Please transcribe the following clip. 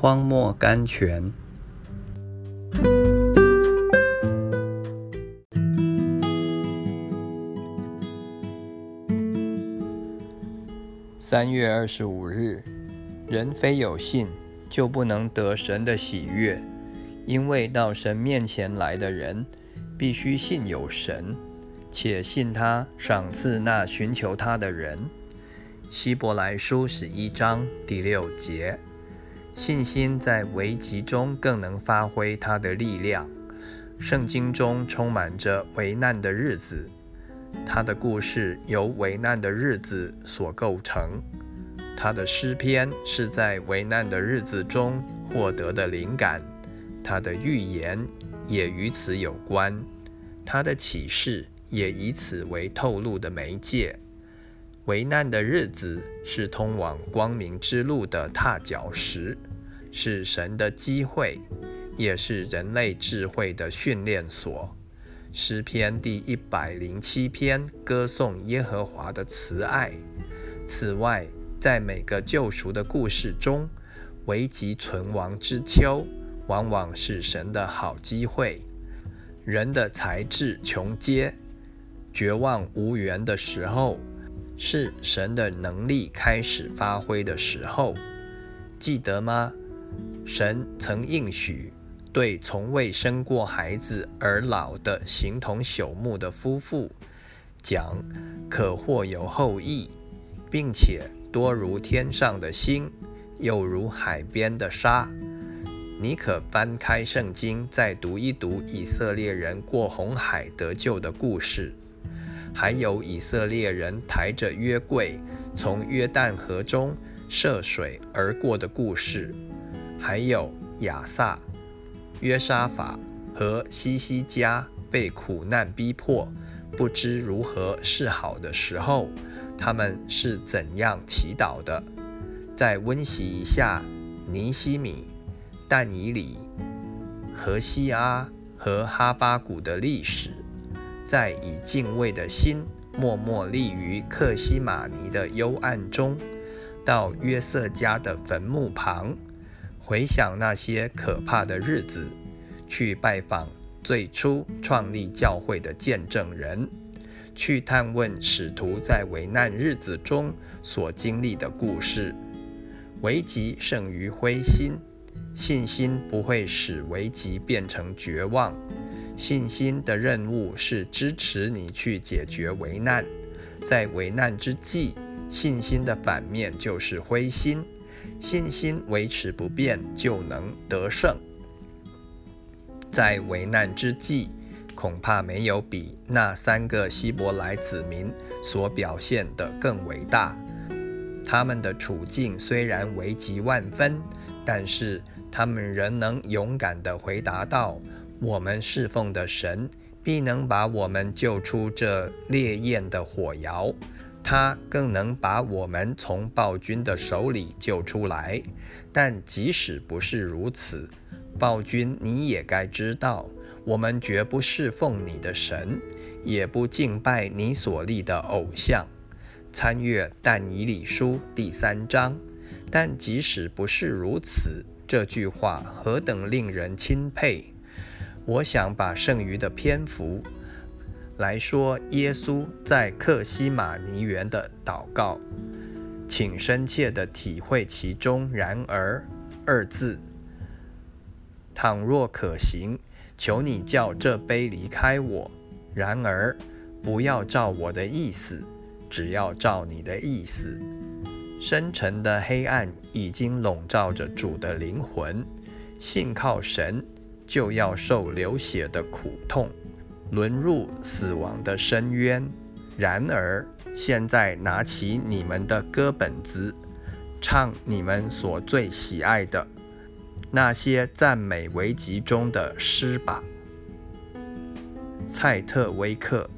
荒漠甘泉。三月二十五日，人非有信，就不能得神的喜悦，因为到神面前来的人，必须信有神，且信他赏赐那寻求他的人。希伯来书十一章第六节。信心在危急中更能发挥它的力量。圣经中充满着危难的日子，他的故事由危难的日子所构成。他的诗篇是在危难的日子中获得的灵感，他的预言也与此有关，他的启示也以此为透露的媒介。危难的日子是通往光明之路的踏脚石。是神的机会，也是人类智慧的训练所。诗篇第一百零七篇歌颂耶和华的慈爱。此外，在每个救赎的故事中，危急存亡之秋往往是神的好机会。人的才智穷竭、绝望无援的时候，是神的能力开始发挥的时候。记得吗？神曾应许对从未生过孩子而老的形同朽木的夫妇讲，可或有后裔，并且多如天上的星，又如海边的沙。你可翻开圣经，再读一读以色列人过红海得救的故事，还有以色列人抬着约柜从约旦河中涉水而过的故事。还有亚萨、约沙法和西西加被苦难逼迫，不知如何是好的时候，他们是怎样祈祷的？再温习一下尼西米、但以里、何西阿和哈巴谷的历史，在以敬畏的心默默立于克西玛尼的幽暗中，到约瑟家的坟墓旁。回想那些可怕的日子，去拜访最初创立教会的见证人，去探问使徒在危难日子中所经历的故事。危急胜于灰心，信心不会使危急变成绝望。信心的任务是支持你去解决危难，在危难之际，信心的反面就是灰心。信心维持不变，就能得胜。在危难之际，恐怕没有比那三个希伯来子民所表现的更伟大。他们的处境虽然危急万分，但是他们仍能勇敢地回答道：“我们侍奉的神必能把我们救出这烈焰的火窑。”他更能把我们从暴君的手里救出来，但即使不是如此，暴君你也该知道，我们绝不侍奉你的神，也不敬拜你所立的偶像。参阅但以理书第三章。但即使不是如此，这句话何等令人钦佩！我想把剩余的篇幅。来说，耶稣在克西马尼园的祷告，请深切地体会其中“然而”二字。倘若可行，求你叫这杯离开我；然而，不要照我的意思，只要照你的意思。深沉的黑暗已经笼罩着主的灵魂，信靠神，就要受流血的苦痛。沦入死亡的深渊。然而，现在拿起你们的歌本子，唱你们所最喜爱的那些赞美危急中的诗吧。蔡特威克。